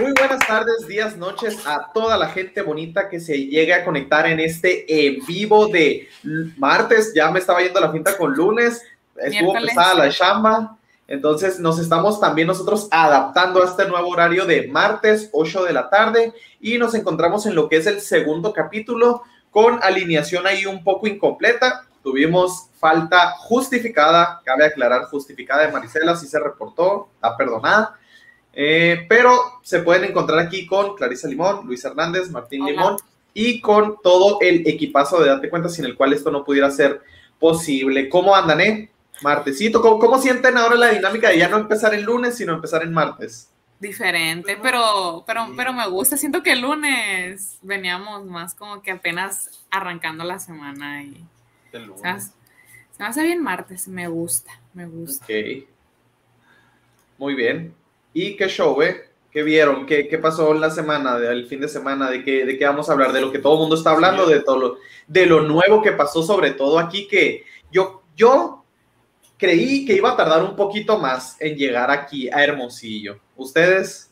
Muy buenas tardes, días, noches a toda la gente bonita que se llegue a conectar en este en vivo de martes. Ya me estaba yendo la finta con lunes, estuvo pesada la chamba. Entonces nos estamos también nosotros adaptando a este nuevo horario de martes 8 de la tarde y nos encontramos en lo que es el segundo capítulo con alineación ahí un poco incompleta. Tuvimos falta justificada, cabe aclarar, justificada de Marisela, sí se reportó, está perdonada. Eh, pero se pueden encontrar aquí con Clarisa Limón, Luis Hernández, Martín Limón y con todo el equipazo de Date Cuenta sin el cual esto no pudiera ser posible. ¿Cómo andan, eh? Martesito, ¿cómo, sienten ahora la dinámica de ya no empezar el lunes, sino empezar en martes? Diferente, pero, pero, pero me gusta. Siento que el lunes veníamos más como que apenas arrancando la semana y. El lunes. Se me hace bien martes, me gusta, me gusta. Ok. Muy bien. ¿Y qué show, eh? ¿Qué vieron? ¿Qué, qué pasó en la semana, el fin de semana? ¿De qué, ¿De qué vamos a hablar? ¿De lo que todo el mundo está hablando? ¿De todo lo, de lo nuevo que pasó, sobre todo aquí? Que yo, yo creí que iba a tardar un poquito más en llegar aquí a Hermosillo. ¿Ustedes?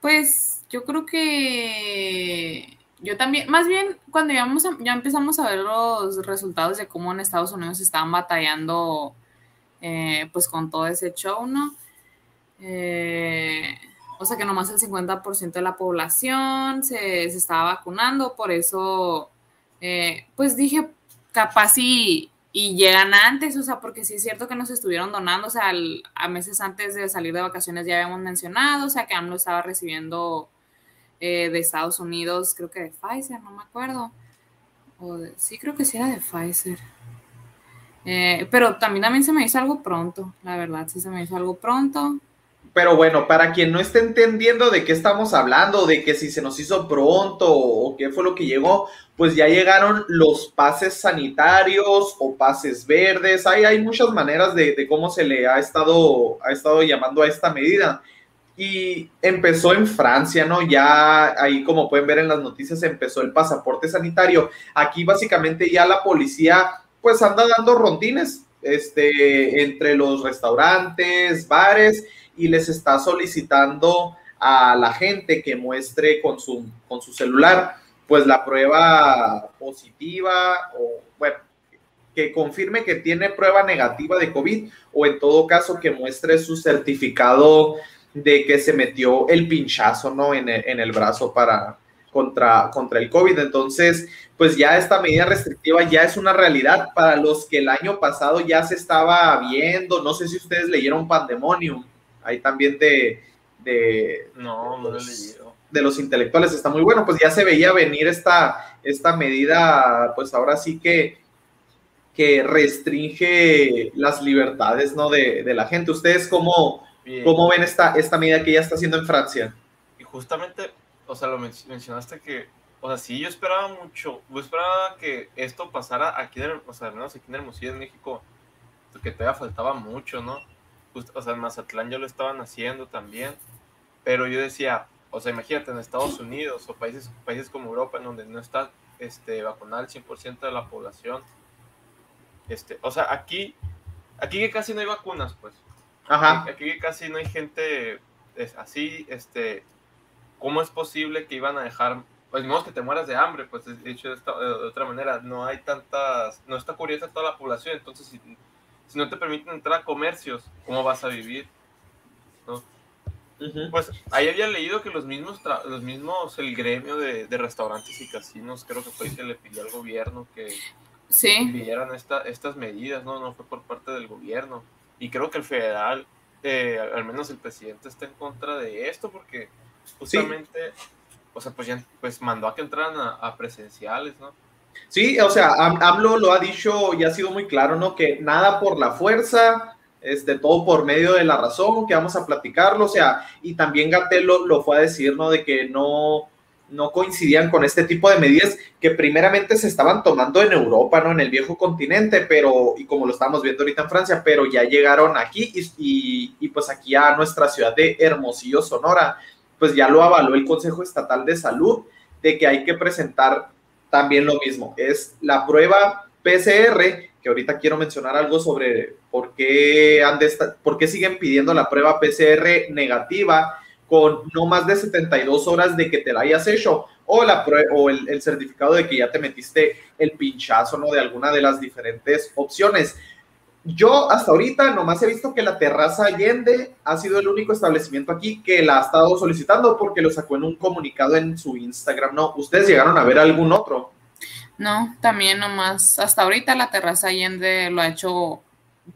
Pues yo creo que yo también, más bien cuando ya, ya empezamos a ver los resultados de cómo en Estados Unidos estaban batallando eh, pues con todo ese show, ¿no? Eh, o sea que nomás el 50% de la población se, estaba vacunando, por eso eh, pues dije, capaz y, y, llegan antes, o sea, porque sí es cierto que nos estuvieron donando, o sea, a meses antes de salir de vacaciones ya habíamos mencionado, o sea que AMLO estaba recibiendo eh, de Estados Unidos, creo que de Pfizer, no me acuerdo. O sí, creo que sí era de Pfizer. Eh, pero también, también se me hizo algo pronto, la verdad, sí se me hizo algo pronto. Pero bueno, para quien no esté entendiendo de qué estamos hablando, de que si se nos hizo pronto o qué fue lo que llegó, pues ya llegaron los pases sanitarios o pases verdes. Hay, hay muchas maneras de, de, cómo se le ha estado, ha estado llamando a esta medida y empezó en Francia, ¿no? Ya ahí, como pueden ver en las noticias, empezó el pasaporte sanitario. Aquí básicamente ya la policía pues anda dando rondines este, entre los restaurantes, bares y les está solicitando a la gente que muestre con su, con su celular pues la prueba positiva o bueno, que confirme que tiene prueba negativa de COVID o en todo caso que muestre su certificado de que se metió el pinchazo, ¿no? En el, en el brazo para, contra, contra el COVID. Entonces, pues ya esta medida restrictiva ya es una realidad para los que el año pasado ya se estaba viendo. No sé si ustedes leyeron Pandemonium, ahí también de... de no, no los intelectuales, está muy bueno, pues ya se veía venir esta, esta medida, pues ahora sí que, que restringe las libertades, ¿no? De, de la gente. ¿Ustedes cómo, ¿Cómo ven esta, esta medida que ya está haciendo en Francia? Y justamente, o sea, lo mencionaste que, o sea, sí, yo esperaba mucho, yo esperaba que esto pasara aquí, en, o sea, al menos aquí en Hermosillo, en México, que todavía faltaba mucho, ¿no? O sea, en Mazatlán ya lo estaban haciendo también, pero yo decía, o sea, imagínate en Estados Unidos o países, países como Europa, en donde no está este, vacunada el 100% de la población, este, o sea, aquí, aquí que casi no hay vacunas, pues, Ajá. Aquí casi no hay gente así, este, ¿cómo es posible que iban a dejar, pues no que te mueras de hambre, pues de hecho de, otra manera, no hay tantas, no está curiosa toda la población, entonces si, no te permiten entrar a comercios, ¿cómo vas a vivir? Pues ahí había leído que los mismos, los mismos, el gremio de, restaurantes y casinos, creo que fue el que le pidió al gobierno que, sí. pidieran esta, estas medidas, ¿no? No fue por parte del gobierno y creo que el federal, eh, al menos el presidente está en contra de esto porque justamente, o sea, pues ya pues mandó a que entraran a, presenciales, ¿no? Sí, o sea, AMLO lo ha dicho y ha sido muy claro, ¿no? Que nada por la fuerza, este, todo por medio de la razón, que vamos a platicarlo, o sea, y también Gatel lo fue a decir, ¿no? De que no, no coincidían con este tipo de medidas que primeramente se estaban tomando en Europa, ¿no? En el viejo continente, pero, y como lo estamos viendo ahorita en Francia, pero ya llegaron aquí y, y, pues aquí a nuestra ciudad de Hermosillo, Sonora, pues ya lo avaló el Consejo Estatal de Salud de que hay que presentar también lo mismo, es la prueba PCR, que ahorita quiero mencionar algo sobre por qué, han de por qué siguen pidiendo la prueba PCR negativa, con no más de 72 horas de que te la hayas hecho o, la, o el, el, certificado de que ya te metiste el pinchazo, ¿no? De alguna de las diferentes opciones. Yo hasta ahorita nomás he visto que la terraza Allende ha sido el único establecimiento aquí que la ha estado solicitando porque lo sacó en un comunicado en su Instagram, ¿no? ¿Ustedes llegaron a ver algún otro? No, también nomás, hasta ahorita la terraza Allende lo ha hecho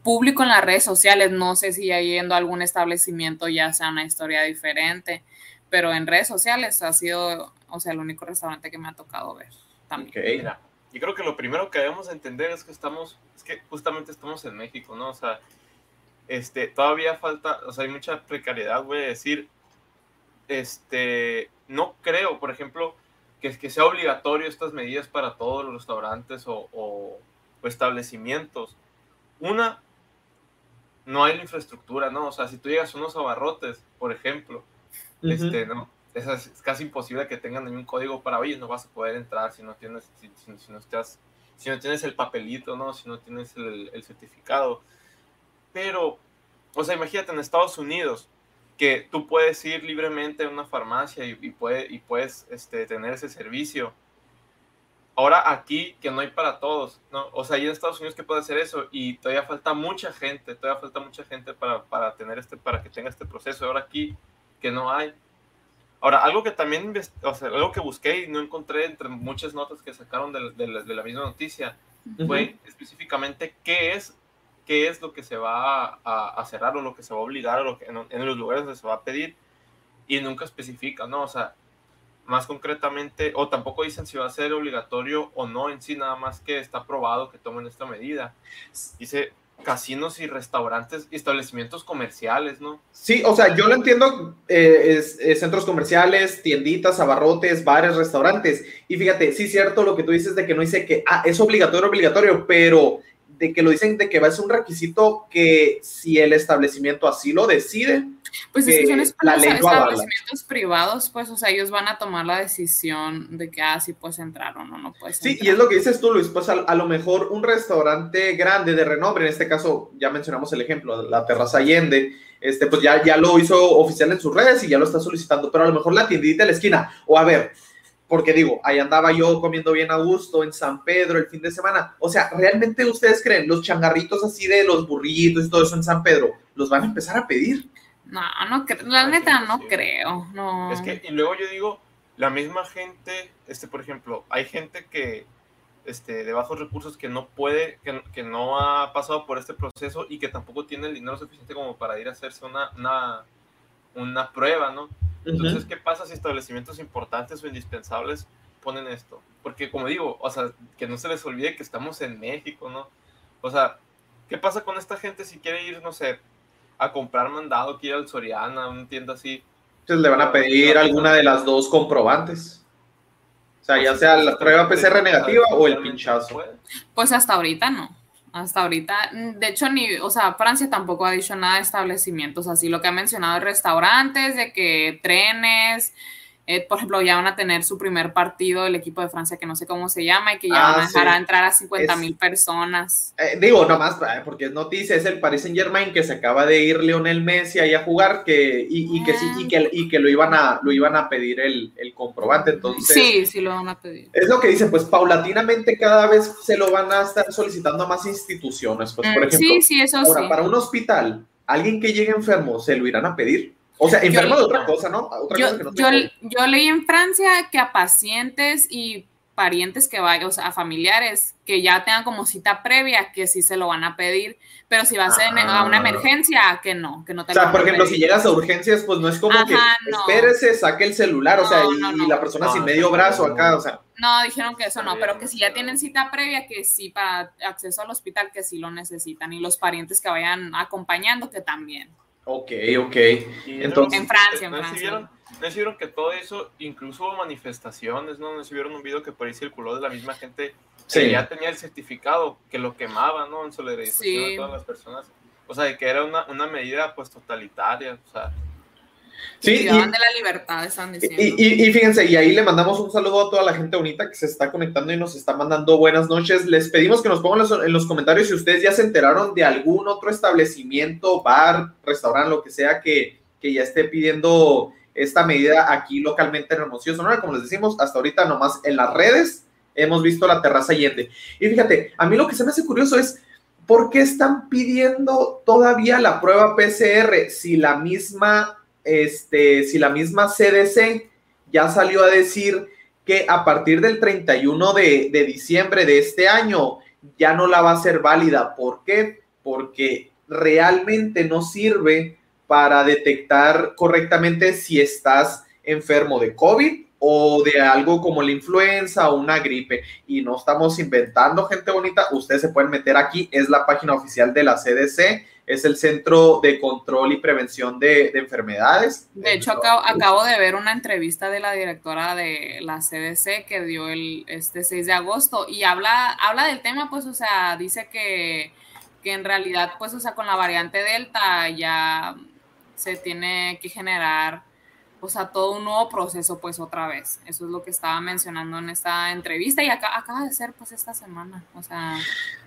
público en las redes sociales, no sé si ya yendo a algún establecimiento ya sea una historia diferente, pero en redes sociales ha sido, o sea, el único restaurante que me ha tocado ver también. Okay. Y creo que lo primero que debemos entender es que estamos, es que justamente estamos en México, ¿no? O sea, este, todavía falta, o sea, hay mucha precariedad, voy a decir, este, no creo, por ejemplo, que, que sea obligatorio estas medidas para todos los restaurantes o, o establecimientos una, no hay la infraestructura, ¿no? O sea, si tú llegas a unos abarrotes, por ejemplo, este, no, es, es, casi imposible que tengan un código para, oye, no vas a poder entrar si no tienes, si, si, no, estás, si no tienes el papelito, ¿no? Si no tienes el, el certificado. Pero, o sea, imagínate en Estados Unidos, que tú puedes ir libremente a una farmacia y, y, y puedes este, tener ese servicio ahora aquí que no hay para todos, ¿no? O sea, ahí en Estados Unidos que puede hacer eso y todavía falta mucha gente, todavía falta mucha gente para, para tener este, para que tenga este proceso. Ahora aquí que no hay. Ahora, algo que también, o sea, algo que busqué y no encontré entre muchas notas que sacaron de, de, de la misma noticia, fue específicamente qué es, qué es lo que se va a, a, cerrar o lo que se va a obligar o lo que, en, en los lugares donde se va a pedir y nunca especifica, ¿no? O sea, más concretamente, o tampoco dicen si va a ser obligatorio o no en sí, nada más que está probado que tomen esta medida. Dice casinos y restaurantes establecimientos comerciales, ¿no? Sí, o sea, yo lo entiendo, eh, es, es centros comerciales, tienditas, abarrotes, bares, restaurantes. Y fíjate, sí cierto lo que tú dices de que no dice que ah, es obligatorio, obligatorio, pero de que lo dicen de que va a ser un requisito que si el establecimiento así lo decide, pues es que son establecimientos privados, pues, o sea, ellos van a tomar la decisión de que, ah, sí puedes entrar o no, no puedes Sí, y es lo que dices tú, Luis, pues a, a, lo mejor un restaurante grande de renombre, en este caso, ya mencionamos el ejemplo, la Terraza Allende, este, pues ya, ya lo hizo oficial en sus redes y ya lo está solicitando, pero a lo mejor la tiendita de la esquina, o a ver, porque digo, ahí andaba yo comiendo bien a gusto en San Pedro el fin de semana. O sea, ¿realmente ustedes creen los changarritos así de los burritos y todo eso en San Pedro los van a empezar a pedir? No, no creo, la neta no creo, no. Es que, y luego yo digo, la misma gente, este, por ejemplo, hay gente que, este, de bajos recursos que no puede, que, que no ha pasado por este proceso y que tampoco tiene el dinero suficiente como para ir a hacerse una, una, una prueba, ¿no? Entonces, ¿qué pasa si establecimientos importantes o indispensables ponen esto? Porque, como digo, o sea, que no se les olvide que estamos en México, ¿no? O sea, ¿qué pasa con esta gente si quiere ir, no sé, a comprar mandado, ir al Soriana, a una tienda así? Entonces le van a pedir alguna de las dos comprobantes. O sea, ya sea la prueba PCR negativa o el pinchazo. Pues hasta ahorita no. Hasta ahorita, mm, de hecho, ni, o sea, Francia tampoco ha dicho nada de establecimientos así. Lo que ha mencionado es restaurantes, de que trenes, eh, por ejemplo, ya van a tener su primer partido del equipo de Francia, que no sé cómo se llama, y que ya ah, van a dejar sí. a entrar a 50 mil personas. Eh, digo, nomás, eh, porque es noticia, es el Paris Saint Germain que se acaba de ir Lionel Messi ahí a jugar, que, y, y que sí, y que, y que lo iban a, lo iban a pedir el, el, comprobante, entonces. Sí, sí lo van a pedir. Es lo que dicen, pues paulatinamente cada vez se lo van a estar solicitando a más instituciones, pues, por ejemplo. Sí, sí, eso ahora, para un hospital, alguien que llegue enfermo, ¿se lo irán a pedir? O sea, enfermo yo, de otra cosa, ¿no? Otra yo, cosa que no yo, yo, leí en Francia que a pacientes y parientes que vayan, o sea, a familiares que ya tengan como cita previa, que sí se lo van a pedir, pero si va a ser a una emergencia, que no, que no te O sea, por ejemplo, pedir. si llegas a urgencias, pues no es como Ajá, que no. espérese, saque el celular, o sea, no, y, y, la persona sin medio brazo acá, o sea. No, dijeron que eso no, pero que si ya tienen cita previa, que sí, para acceso al hospital, que sí lo necesitan, y los parientes que vayan acompañando, que también. Ok, ok. Entonces, en Francia, en ¿no Francia. Vieron, ¿No vieron que todo eso, incluso hubo manifestaciones, ¿no? ¿No vieron un video que por ahí circuló de la misma gente que sí. ya tenía el certificado, que lo quemaba, ¿no? En solidarización sí. de todas las personas. O sea, de que era una, una medida, pues, totalitaria, o sea... Sí, y, de la libertad, están diciendo. Y, y, y, fíjense, y ahí le mandamos un saludo a toda la gente bonita que se está conectando y nos está mandando buenas noches. Les pedimos que nos pongan los, en los comentarios si ustedes ya se enteraron de algún otro establecimiento, bar, restaurante, lo que sea, que, que ya esté pidiendo esta medida aquí localmente en Hermosillo, Sonora. Como les decimos, hasta ahorita nomás en las redes hemos visto la terraza Allende. Y fíjate, a mí lo que se me hace curioso es, ¿por qué están pidiendo todavía la prueba PCR si la misma, este, si la misma CDC ya salió a decir que a partir del 31 de, de diciembre de este año ya no la va a ser válida? ¿Por qué? Porque realmente no sirve para detectar correctamente si estás enfermo de COVID o de algo como la influenza o una gripe. Y no estamos inventando, gente bonita. Ustedes se pueden meter aquí. Es la página oficial de la CDC. Es el Centro de Control y Prevención de, Enfermedades. De hecho, acabo, acabo, de ver una entrevista de la directora de la CDC que dio el este 6 de agosto y habla, habla del tema, pues, o sea, dice que, que en realidad, pues, o sea, con la variante Delta ya se tiene que generar o sea, todo un nuevo proceso, pues otra vez. Eso es lo que estaba mencionando en esta entrevista y acá, acaba de ser, pues, esta semana. O sea.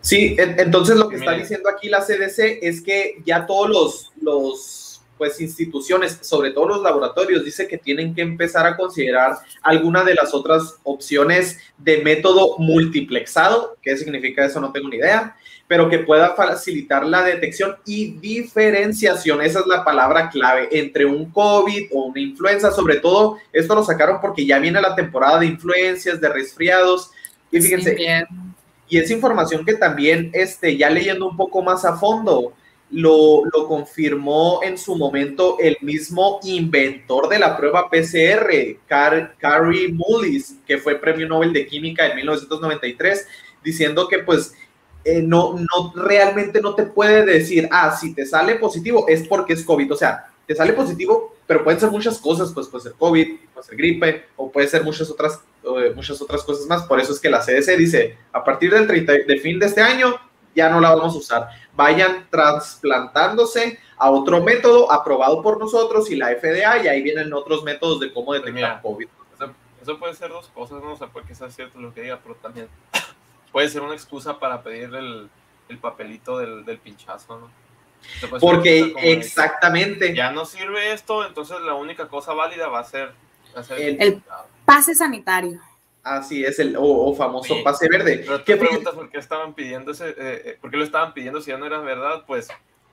Sí, entonces lo que está diciendo aquí la CDC es que ya todos los, los, pues, instituciones, sobre todo los laboratorios, dice que tienen que empezar a considerar alguna de las otras opciones de método multiplexado. ¿Qué significa eso? No tengo ni idea pero que pueda facilitar la detección y diferenciación, esa es la palabra clave, entre un COVID o una influenza, sobre todo esto lo sacaron porque ya viene la temporada de influencias, de resfriados, y fíjense, y es información que también, este, ya leyendo un poco más a fondo, lo, lo, confirmó en su momento el mismo inventor de la prueba PCR, Car Carrie Mullis, que fue premio Nobel de Química en 1993, diciendo que pues eh, no, no, realmente no te puede decir, ah, si te sale positivo es porque es COVID. O sea, te sale positivo, pero pueden ser muchas cosas, pues puede ser COVID, puede ser gripe, o puede ser muchas otras, eh, muchas otras cosas más. Por eso es que la CDC dice, a partir del 30 de fin de este año, ya no la vamos a usar. Vayan trasplantándose a otro método aprobado por nosotros y la FDA, y ahí vienen otros métodos de cómo detectar COVID. Eso, puede ser dos cosas, no o sea, porque sea cierto lo que diga, pero también puede ser una excusa para pedir el, el papelito del, del, pinchazo, ¿no? Porque exactamente. ya no sirve esto, entonces la única cosa válida va a ser, el, pase sanitario. Así es, el o, famoso pase verde. ¿Qué preguntas por qué estaban pidiendo ese, eh, eh, por qué lo estaban pidiendo si ya no era verdad? Pues,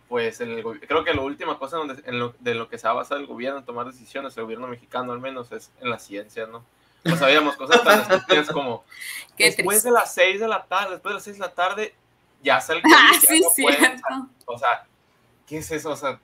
pues el, creo que la última cosa donde, en lo, de lo que se ha basado el gobierno en tomar decisiones, el gobierno mexicano al menos, es en la ciencia, ¿no? No sabíamos cosas tan estúpidas como después de las 6 de la tarde, después de las 6 de la tarde, ya sale ah, sí, cierto. O sea, ¿qué es eso? O sea,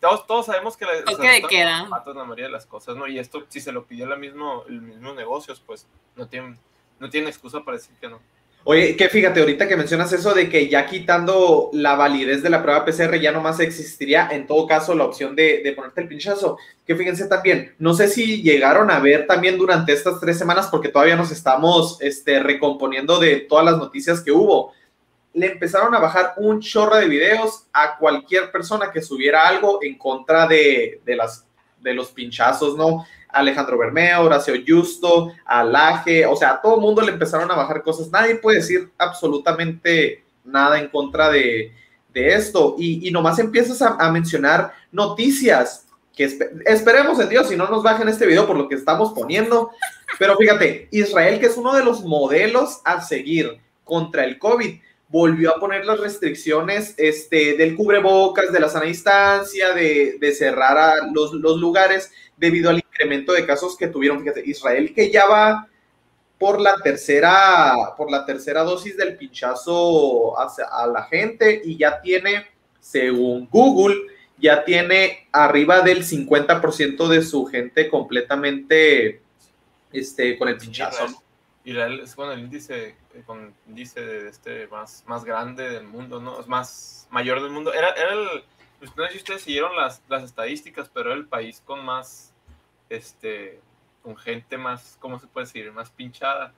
todos, todos sabemos que la, o sea, la mayoría de las cosas, ¿no? Y esto, si se lo pidió la mismo, el mismo negocios, pues no tienen, no tienen excusa para decir que no. Oye, que fíjate, ahorita que mencionas eso de que ya quitando la validez de la prueba PCR ya nomás existiría en todo caso la opción de, ponerte el pinchazo. Que fíjense también, no sé si llegaron a ver también durante estas tres semanas, porque todavía nos estamos este, recomponiendo de todas las noticias que hubo. Le empezaron a bajar un chorro de videos a cualquier persona que subiera algo en contra de, de las, de los pinchazos, ¿no? Alejandro Bermeo, Horacio Justo, Alaje, o sea, a todo mundo le empezaron a bajar cosas. Nadie puede decir absolutamente nada en contra de, esto. Y, y, nomás empiezas a, mencionar noticias que esperemos en Dios y no nos bajen este video por lo que estamos poniendo. Pero fíjate, Israel, que es uno de los modelos a seguir contra el COVID, volvió a poner las restricciones este, del cubrebocas, de la sana distancia, de, cerrar a los, los, lugares debido al incremento de casos que tuvieron. Fíjate, Israel que ya va por la tercera, por la tercera dosis del pinchazo a la gente y ya tiene, según Google, ya tiene arriba del 50% de su gente completamente este, con el pinchazo. Israel es con el índice, eh, con índice de este más, más grande del mundo, ¿no? Es más mayor del mundo. Era, era el, pues, no sé si ustedes siguieron las, las estadísticas, pero era el país con más, este, con gente más, ¿cómo se puede decir? Más pinchada.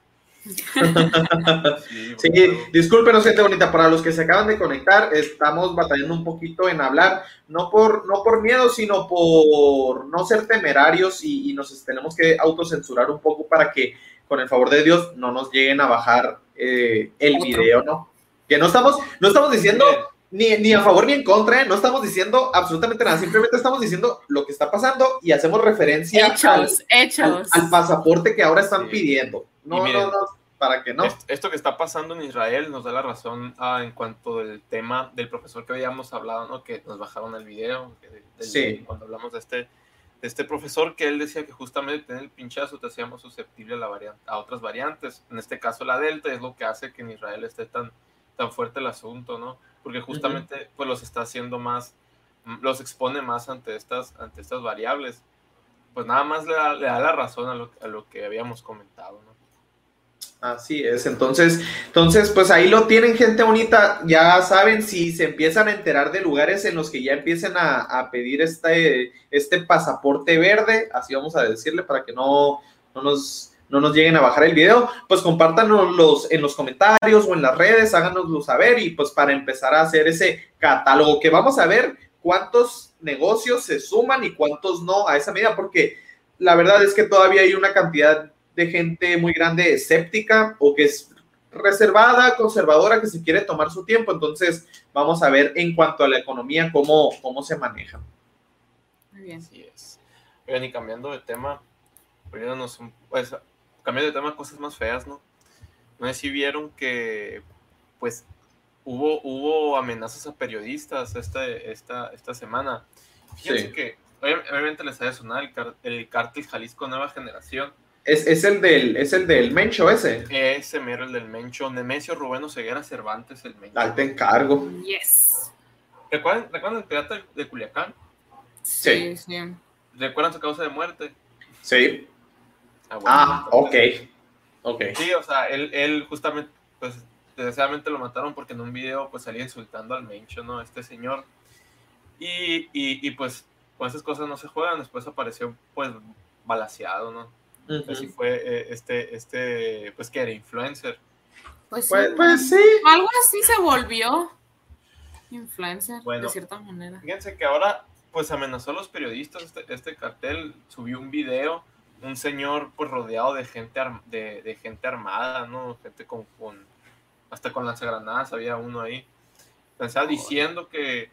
sí, sí discúlpenos gente bonita, para los que se acaban de conectar, estamos batallando un poquito en hablar, no por, no por miedo, sino por no ser temerarios y, y nos tenemos que autocensurar un poco para que con el favor de Dios, no nos lleguen a bajar eh, el video, ¿no? Que no estamos, no estamos diciendo ni, ni, a favor ni en contra, ¿eh? no estamos diciendo absolutamente nada, simplemente estamos diciendo lo que está pasando y hacemos referencia hechos, al, hechos. Al, al, pasaporte que ahora están sí. pidiendo. No, miren, no, no, para que no. Esto que está pasando en Israel nos da la razón ah, en cuanto al tema del profesor que habíamos hablado, ¿no? que nos bajaron el video, del, sí. cuando hablamos de este, este profesor, que él decía que justamente tener el pinchazo te hacíamos susceptible a, la variante, a otras variantes, en este caso la delta, es lo que hace que en Israel esté tan, tan fuerte el asunto, ¿no? porque justamente uh -huh. pues los está haciendo más, los expone más ante estas, ante estas variables. Pues nada más le da, le da la razón a lo, a lo, que habíamos comentado, ¿no? Así es, entonces, entonces, pues ahí lo tienen, gente bonita, ya saben, si se empiezan a enterar de lugares en los que ya empiecen a, pedir este, este pasaporte verde, así vamos a decirle para que no, no nos no nos lleguen a bajar el video, pues compártanos en los comentarios o en las redes, háganoslo saber y pues para empezar a hacer ese catálogo que vamos a ver cuántos negocios se suman y cuántos no a esa medida, porque la verdad es que todavía hay una cantidad de gente muy grande escéptica o que es reservada, conservadora, que se quiere tomar su tiempo, entonces vamos a ver en cuanto a la economía cómo, cómo se maneja. Muy bien. Así es. Oigan, y cambiando de tema, poniéndonos un, pues, cambiando de tema, cosas más feas, ¿no? No sé si vieron que, pues, hubo, hubo amenazas a periodistas esta, esta, esta semana. Fíjense sí. que, obviamente les ha de sonar el, car el cártel Jalisco Nueva Generación. Es, es, el del, es el del Mencho ese. Ese mero, el del Mencho. Nemesio Rubén Ceguera Cervantes, el Mencho. Al te encargo. Yes. ¿Recuerdan, ¿Recuerdan el pirata de Culiacán? Sí, sí. ¿Recuerdan su causa de muerte? Sí. Ah, bueno, ah ok. Ok. Sí, o sea, él, él justamente, pues, desgraciadamente lo mataron porque en un video, pues, salía insultando al Mencho, ¿no? Este señor. Y, y, y pues, con esas cosas no se juegan. Después apareció, pues, balaseado, ¿no? Uh -huh. Así fue eh, este, este, pues, que era influencer. Pues, Pues, pues sí. Algo así se volvió influencer, Bueno, de cierta manera. Fíjense que ahora, pues, amenazó a los periodistas. Este, este cartel subió un video un señor pues rodeado de gente de, de, gente armada, ¿no? Gente con, con hasta con lanzagranadas había uno ahí. Estaba diciendo que,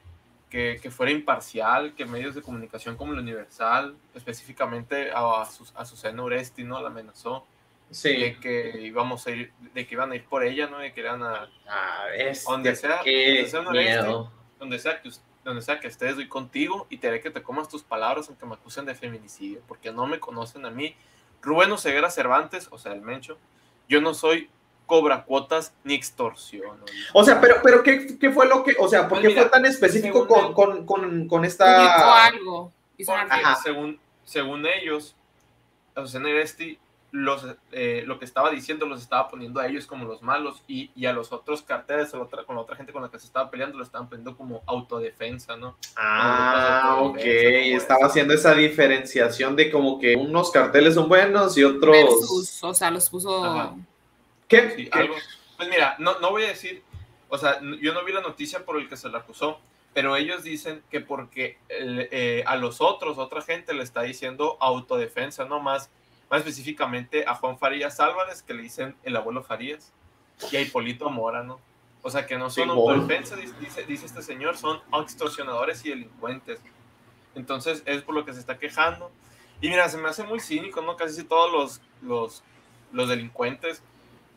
que, que, fuera imparcial, que medios de comunicación como el Universal, específicamente a, a, a Susana Uresti, ¿no? La amenazó. Sí. De que íbamos a ir, de que iban a ir por ella, ¿no? De que iban a... Ah, es donde sea, donde sea, miedo. donde sea que donde sea que estés, doy contigo y te haré que te comas tus palabras aunque me acusen de feminicidio, porque no me conocen a mí. Rubén Oseguera Cervantes, o sea, el Mencho, yo no soy cobra cuotas ni extorsión. ¿no? O sea, pero, pero ¿qué, ¿qué, fue lo que, o sea, por Pues qué mira, fue tan específico con, con, con, con esta... algo. Según, según ellos, Azucena Eresti, los, eh, lo que estaba diciendo los estaba poniendo a ellos como los malos y, y a los otros carteles, a la otra- con la otra gente con la que se estaba peleando, lo estaban poniendo como autodefensa, ¿no? Ah, No, ok, estaba haciendo esa diferenciación de como que unos carteles son buenos y otros... Versus, o sea, los puso. Ajá. ¿Qué? Sí, ¿Qué? algo. Pues mira, no, no voy a decir, o sea, yo no vi la noticia por el que se la acusó, pero ellos dicen que porque eh, a los otros, otra gente le está diciendo autodefensa, no más, más específicamente a Juan Farías Álvarez, que le dicen el abuelo Farías, y a Hipólito Mora, ¿no? O sea, que no son Simón. autodefensa, dice, dice- dice este señor, son extorsionadores y delincuentes. Entonces, es por lo que se está quejando. Y mira, se me hace muy cínico, ¿no? Casi todos los, los, los delincuentes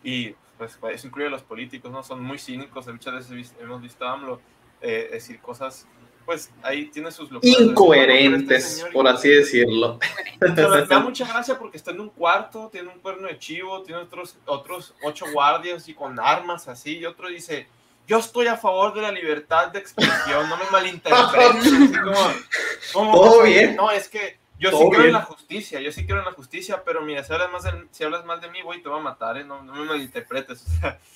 y pues eso incluye a los políticos, ¿no? Son muy cínicos, muchas veces hemos visto a AMLO eh, decir cosas, pues ahí tiene sus locuras. Incoherentes, Este señor por así decirlo. pero me da mucha gracia porque está en un cuarto, tiene un cuerno de chivo, tiene otros, otros ocho guardias y con armas así, y otro dice, yo estoy a favor de la libertad de expresión, no me malinterpretes. Todo bien. No, es que yo sí creo en la justicia, yo sí creo en la justicia, pero mira, si hablas, más de, si hablas mal de mí, güey, te voy a matar, ¿eh? no, no me malinterpretes. O sea,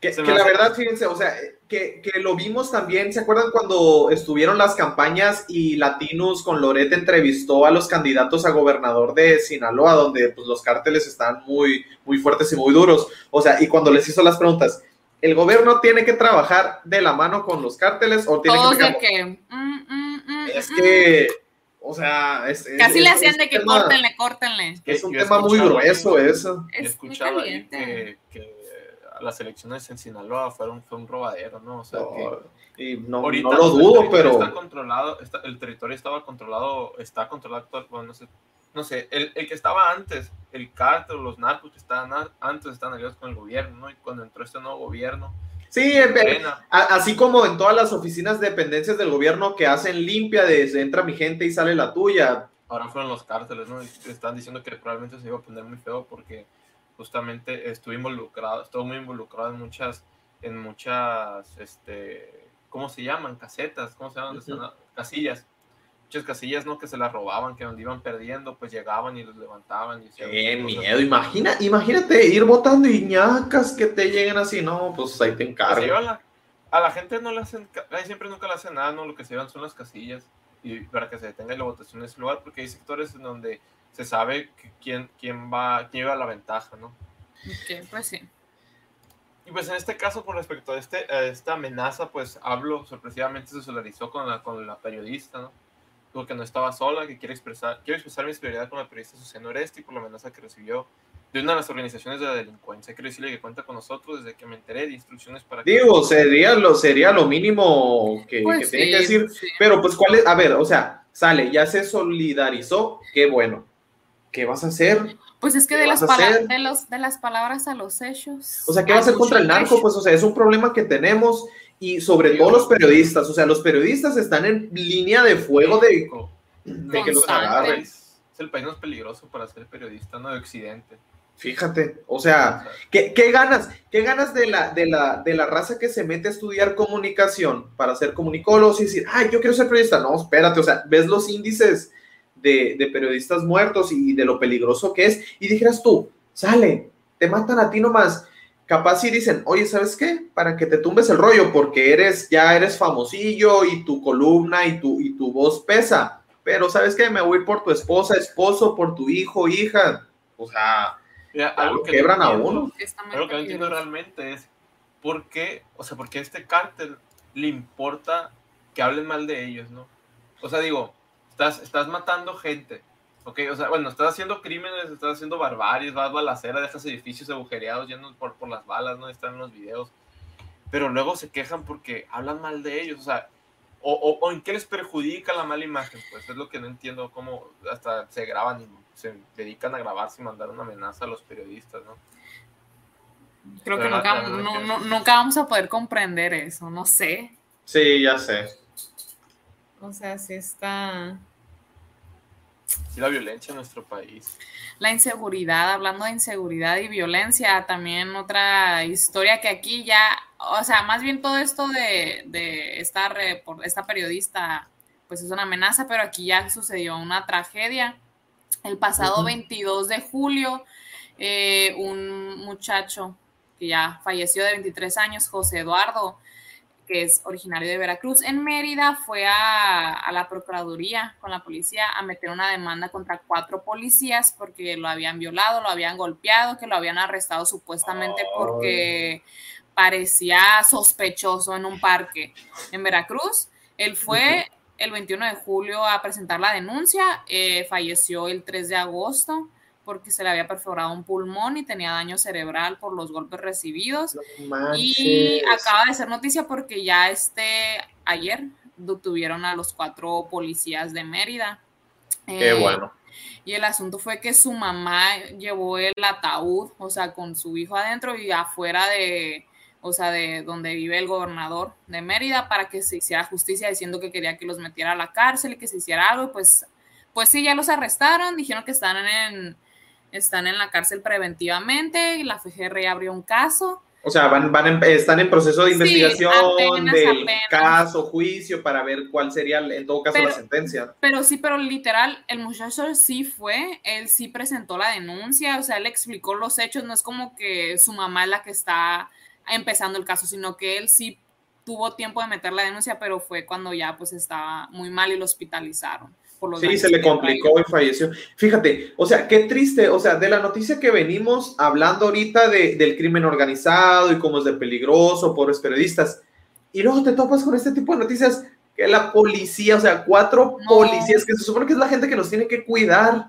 Que, Se que me la verdad, fíjense, o sea, que, que lo vimos también, ¿se acuerdan cuando estuvieron las campañas y Latinos con Loret entrevistó a los candidatos a gobernador de Sinaloa, donde pues, los cárteles están muy, muy fuertes y muy duros? O sea, y cuando les hizo las preguntas, ¿el gobierno tiene que trabajar de la mano con los cárteles o tiene Todos que... de que. mm, mm, mm, Es mm, que, o sea, es, es- Casi es- le hacían es de que tema- córtenle, córtenle. Es un Yo tema muy grueso eso. He Es muy escuchado ahí que, que las elecciones en Sinaloa fueron, fue un robadero, ¿no? O sea, que y no, no lo dudo, pero... Está controlado, está, el territorio estaba controlado, está controlado, bueno, no sé, no sé, el, el, que estaba antes, el cártel, los narcos que estaban antes estaban aliados con el gobierno, ¿no? Y cuando entró este nuevo gobierno, Sí, así como en todas las oficinas de dependencias del gobierno que hacen limpia, desde entra mi gente y sale la tuya. Ahora fueron los cárteles, ¿no? Están diciendo que probablemente se iba a poner muy feo porque justamente estuve involucrado, estuvo muy involucrado en muchas, en muchas, este, ¿cómo se llaman? Casetas, ¿cómo se llaman? Casillas muchas casillas, ¿no? Que se las robaban, que donde iban perdiendo, pues llegaban y los levantaban. Y Qué miedo, Imagina, imagínate ir votando y ñacas que te lleguen así, no, pues ahí te encargo. Pues a, la, gente no le hacen, ahí siempre nunca le hacen nada, ¿no? Lo que se llevan son las casillas y para que se detenga la votación en ese lugar, porque hay sectores en donde se sabe quién, quién va, quién lleva la ventaja, ¿no? Ok, pues sí. Y pues en este caso, con respecto a, este, a esta amenaza, pues hablo, sorpresivamente se solidarizó con la, con la periodista, ¿no? Que no estaba sola, que quiere expresar, quiero expresar mi solidaridad con la periodista Susana Oresti por la amenaza que recibió de una de las organizaciones de la delincuencia. Quiero decirle que cuenta con nosotros desde que me enteré de instrucciones para... Digo, sería lo, sería lo mínimo que, pues tiene que decir, pero pues cuál es, a ver, o sea, sale, ya se solidarizó, qué bueno. ¿Qué vas a hacer? Pues es que de las, de, los, de las palabras a los hechos. O sea, ¿qué va a hacer contra el narco? Pues, o sea, es un problema que tenemos y sobre todo los periodistas, o sea, los periodistas están en línea de fuego de, que los agarren. Es el país más peligroso para ser periodista, ¿no? De Occidente. Fíjate, o sea, ¿qué, ganas? ¿Qué ganas de la, de, la, de la raza que se mete a estudiar comunicación para ser comunicólogos y decir, ay, yo quiero ser periodista? No, espérate, o sea, ves los índices de, de periodistas muertos y de lo peligroso que es, y dijeras tú, sale, te matan a ti nomás capaz si dicen, oye, ¿sabes qué? Para que te tumbes el rollo, porque eres, ya eres famosillo y tu columna y tu, y tu voz pesa. Pero ¿sabes qué? Me voy a ir por tu esposa, esposo, por tu hijo, hija. O sea, algo que quebran a uno. Algo que no entiendo realmente es por qué, o sea, porque a este cártel le importa que hablen mal de ellos, ¿no? O sea, digo, estás, estás matando gente, Ok, o sea, bueno, estás haciendo crímenes, estás haciendo barbaries, vas balacera, dejas edificios agujereados llenos por, por las balas, ¿no? Están en los videos. Pero luego se quejan porque hablan mal de ellos, o sea, o, o, en qué les perjudica la mala imagen, pues es lo que no entiendo, cómo hasta se graban y se dedican a grabarse y mandar una amenaza a los periodistas, ¿no? Creo que nunca, nunca vamos a poder comprender eso, no sé. Sí, ya sé. O sea, sí está y la violencia en nuestro país. La inseguridad, hablando de inseguridad y violencia, también otra historia que aquí ya, o sea, más bien todo esto de, de esta, por esta periodista, pues es una amenaza, pero aquí ya sucedió una tragedia. El pasado 22 de julio, eh, un muchacho que ya falleció de 23 años, José Eduardo, que es originario de Veracruz, en Mérida, fue a, la Procuraduría con la policía a meter una demanda contra cuatro policías porque lo habían violado, lo habían golpeado, que lo habían arrestado supuestamente porque parecía sospechoso en un parque en Veracruz. Él fue el 21 de julio a presentar la denuncia, eh, falleció el 3 de agosto porque se le había perforado un pulmón y tenía daño cerebral por los golpes recibidos. y acaba de ser noticia porque ya este ayer detuvieron a los cuatro policías de Mérida. Qué eh, bueno. Y el asunto fue que su mamá llevó el ataúd, o sea, con su hijo adentro y afuera de, o sea, de donde vive el gobernador de Mérida para que se hiciera justicia diciendo que quería que los metiera a la cárcel y que se hiciera algo. pues, pues sí, ya los arrestaron, dijeron que están en, están en la cárcel preventivamente, y la FGR abrió un caso. O sea, van, van están en proceso de investigación del caso, juicio, para ver cuál sería, en todo caso, la sentencia. Pero sí, pero literal, el muchacho sí fue, él sí presentó la denuncia, o sea, él explicó los hechos, no es como que su mamá es la que está empezando el caso, sino que él sí tuvo tiempo de meter la denuncia, pero fue cuando ya pues estaba muy mal y lo hospitalizaron. Sí, se le complicó y falleció. Fíjate, o sea, qué triste, o sea, de la noticia que venimos hablando ahorita de, del crimen organizado y cómo es de peligroso, pobres periodistas, y luego te topas con este tipo de noticias que la policía, o sea, cuatro policías, que se supone que es la gente que nos tiene que cuidar,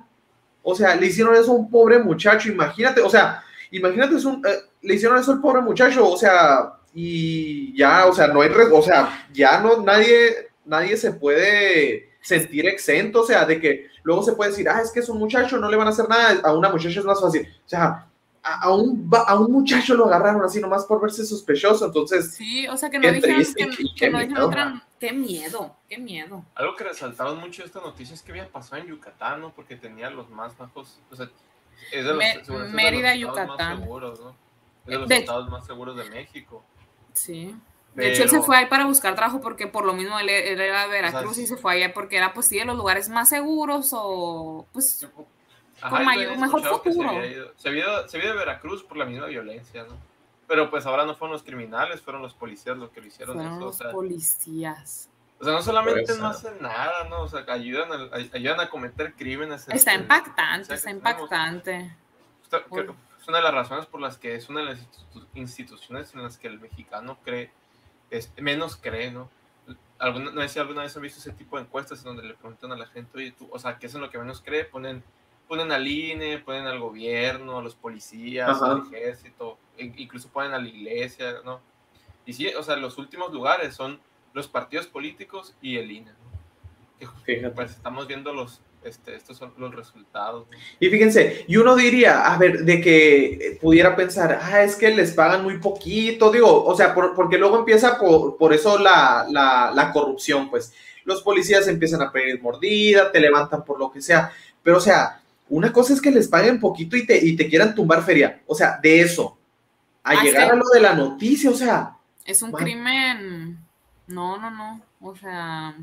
o sea, le hicieron eso a un pobre muchacho, imagínate, o sea, imagínate, es un, eh, le hicieron eso al pobre muchacho, o sea, y ya, o sea, no hay, o sea, ya no, nadie, nadie se puede sentir exento, o sea, de que luego se puede decir, ah, es que es un muchacho, no le van a hacer nada, a una muchacha es más fácil, o sea, a, un, a un muchacho lo agarraron así nomás por verse sospechoso, entonces... Sí, o sea, que no dijeron, que, no dijeron qué miedo, qué miedo. Algo que resaltaron mucho de esta noticia es que había pasado en Yucatán, ¿no? Porque tenía los más bajos, o sea, es de los, Mérida, Yucatán. Más seguros, ¿no? Es de los estados más seguros de México. Sí. De hecho, él se fue ahí para buscar trabajo porque por lo mismo él, era de Veracruz y se fue allá porque era pues sí de los lugares más seguros o pues con mayor, mejor futuro. Se había, se, había, de Veracruz por la misma violencia, ¿no? Pero pues ahora no fueron los criminales, fueron los policías los que lo hicieron. Fueron los policías. O sea, no solamente no hacen nada, ¿no? O sea, ayudan a, ayudan a cometer crímenes. Está impactante, está impactante. es una de las razones por las que es una de las instituciones en las que el mexicano cree, es, menos cree, ¿no? ¿Alguna, no sé si alguna vez han visto ese tipo de encuestas en donde le preguntan a la gente, oye, tú, o sea, ¿qué es en lo que menos cree? Ponen, ponen al INE, ponen al gobierno, a los policías, al ejército, e incluso ponen a la iglesia, ¿no? Y sí, o sea, los últimos lugares son los partidos políticos y el INE. pues estamos viendo los, este, estos son los resultados. Y fíjense, y uno diría, a ver, de que pudiera pensar, ah, es que les pagan muy poquito, digo, o sea, porque luego empieza por, por eso la, la, la, corrupción, pues los policías empiezan a pedir mordida, te levantan por lo que sea, pero o sea, una cosa es que les paguen poquito y te, y te quieran tumbar feria, o sea, de eso, a ah, llegar a lo de la noticia, o sea. Es un crimen no, no, no. O sea,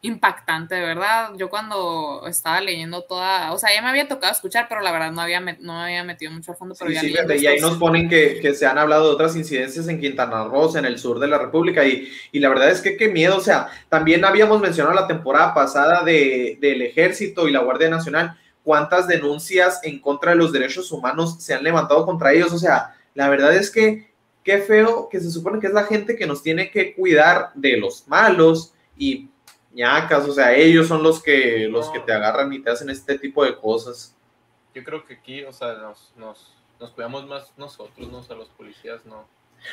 impactante, de verdad. Yo cuando estaba leyendo toda, o sea, ya me había tocado escuchar, pero la verdad no había, no había metido mucho a fondo. Pero sí, y ahí nos ponen que, que, se han hablado de otras incidencias en Quintana Roo, en el sur de la República, y, y, la verdad es que qué miedo, o sea, también habíamos mencionado la temporada pasada de, del ejército y la Guardia Nacional, cuántas denuncias en contra de los derechos humanos se han levantado contra ellos, o sea, la verdad es que qué feo que se supone que es la gente que nos tiene que cuidar de los malos y ñacas, o sea, ellos son los que, los que te agarran y te hacen este tipo de cosas. Yo creo que aquí, o sea, nos, nos, nos cuidamos más nosotros, ¿no? O sea, los policías no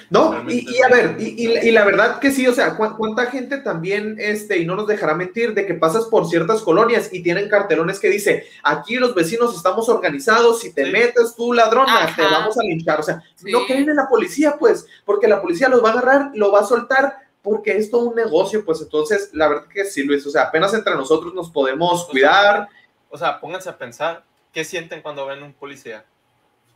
no, y, a ver, y, la verdad que sí, o sea, cuánta gente también, este, y no nos dejará mentir, de que pasas por ciertas colonias y tienen cartelones que dice, aquí los vecinos estamos organizados, si te metes tú ladrona, te vamos a linchar, o sea, no creen en la policía, pues, porque la policía los va a agarrar, lo va a soltar, porque es todo un negocio, pues entonces, la verdad que sí, Luis, o sea, apenas entre nosotros nos podemos cuidar. O sea, pónganse a pensar, ¿qué sienten cuando ven un policía?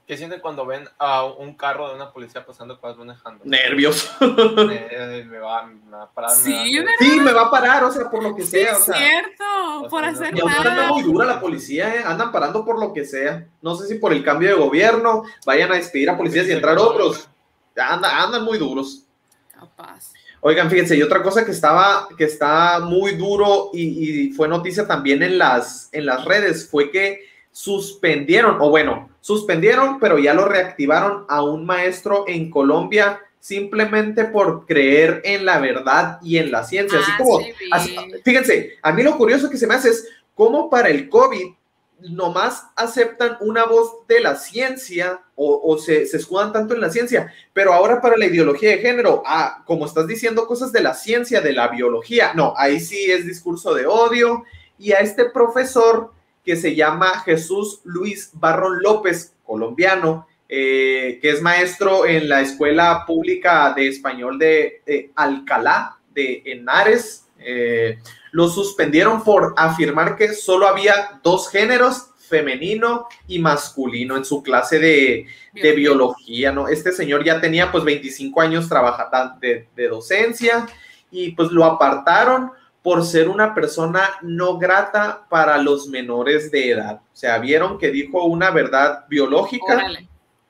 ¿Qué sienten cuando ven a un carro de una policía pasando cuando manejando? Nervios. me, va, a parar. Sí, me sí, me va a parar, o sea, por lo que sea. Es cierto, por hacer nada. Y anda muy dura la policía, ¿eh? andan parando por lo que sea. No sé si por el cambio de gobierno vayan a despedir a policías y entrar otros. Anda, andan muy duros. Capaz. Oigan, fíjense, y otra cosa que estaba, que está muy duro y, y fue noticia también en las, en las redes fue que suspendieron, o bueno, suspendieron, pero ya lo reactivaron a un maestro en Colombia simplemente por creer en la verdad y en la ciencia. así ah, como, fíjense, a mí lo curioso que se me hace es cómo para el COVID nomás aceptan una voz de la ciencia o, se, escudan tanto en la ciencia, pero ahora para la ideología de género, ah, como estás diciendo cosas de la ciencia, de la biología, no, ahí sí es discurso de odio y a este profesor que se llama Jesús Luis Barrón López, colombiano, eh, que es maestro en la Escuela Pública de Español de, Alcalá, de Henares. Eh, lo suspendieron por afirmar que solo había dos géneros, femenino y masculino, en su clase de, biología, ¿no? Este señor ya tenía pues 25 años trabajando de, de docencia y pues lo apartaron por ser una persona no grata para los menores de edad. O sea, vieron que dijo una verdad biológica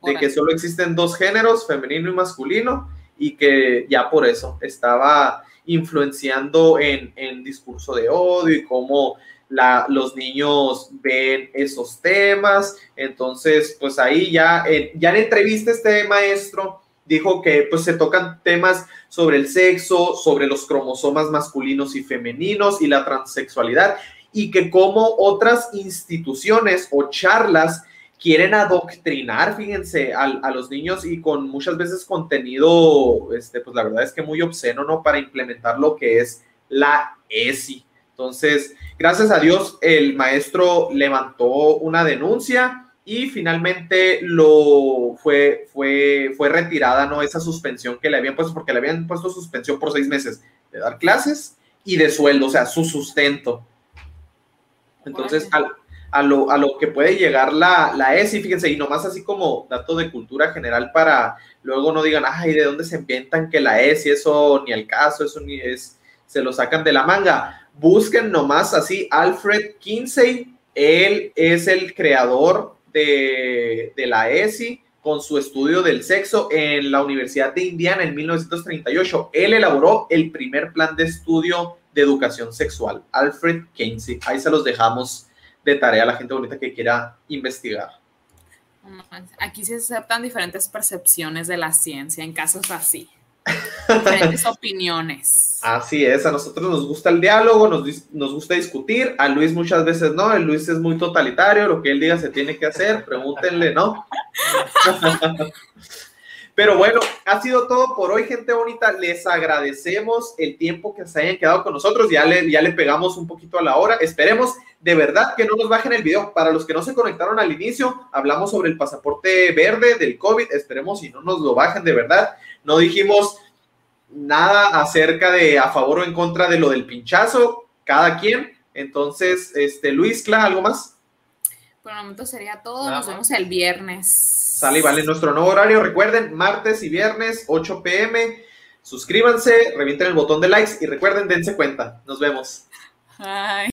de que solo existen dos géneros, femenino y masculino, y que ya por eso estaba influenciando en, en discurso de odio y cómo la, los niños ven esos temas. Entonces, pues ahí ya, ya en entrevista este maestro dijo que pues se tocan temas sobre el sexo, sobre los cromosomas masculinos y femeninos y la transexualidad y que como otras instituciones o charlas quieren adoctrinar, fíjense, a, a, los niños y con muchas veces contenido, este, pues la verdad es que muy obsceno, ¿no? Para implementar lo que es la ESI. Entonces, gracias a Dios, el maestro levantó una denuncia y finalmente lo fue, fue, fue retirada, ¿no? Esa suspensión que le habían puesto, porque le habían puesto suspensión por seis meses de dar clases y de sueldo, o sea, su sustento. Entonces, al, a lo, a lo que puede llegar la, la ESI, fíjense, y nomás así como dato de cultura general para luego no digan, ay, ¿de dónde se inventan que la ESI, eso ni el caso, eso ni es, se lo sacan de la manga? Busquen nomás así, Alfred Kinsey, él es el creador de, de la ESI con su estudio del sexo en la Universidad de Indiana en 1938. Él elaboró el primer plan de estudio de educación sexual, Alfred Kinsey. Ahí se los dejamos de tarea a la gente bonita que quiera investigar. Aquí se aceptan diferentes percepciones de la ciencia en casos así. Diferentes opiniones. Así es, a nosotros nos gusta el diálogo, nos, nos, gusta discutir, a Luis muchas veces no, el Luis es muy totalitario, lo que él diga se tiene que hacer, pregúntenle, ¿no? Pero bueno, ha sido todo por hoy, gente bonita. Les agradecemos el tiempo que se hayan quedado con nosotros. Ya le, ya le pegamos un poquito a la hora. Esperemos de verdad que no nos bajen el video. Para los que no se conectaron al inicio, hablamos sobre el pasaporte verde del COVID. Esperemos si no nos lo bajen de verdad. No dijimos nada acerca de a favor o en contra de lo del pinchazo. Cada quien. Entonces, este, Luis, Cla, ¿algo más? Por el momento sería todo. Nos vemos el viernes. Sale y vale nuestro nuevo horario. Recuerden, martes y viernes, 8 pm. Suscríbanse, revienten el botón de likes y recuerden, dense cuenta. Nos vemos.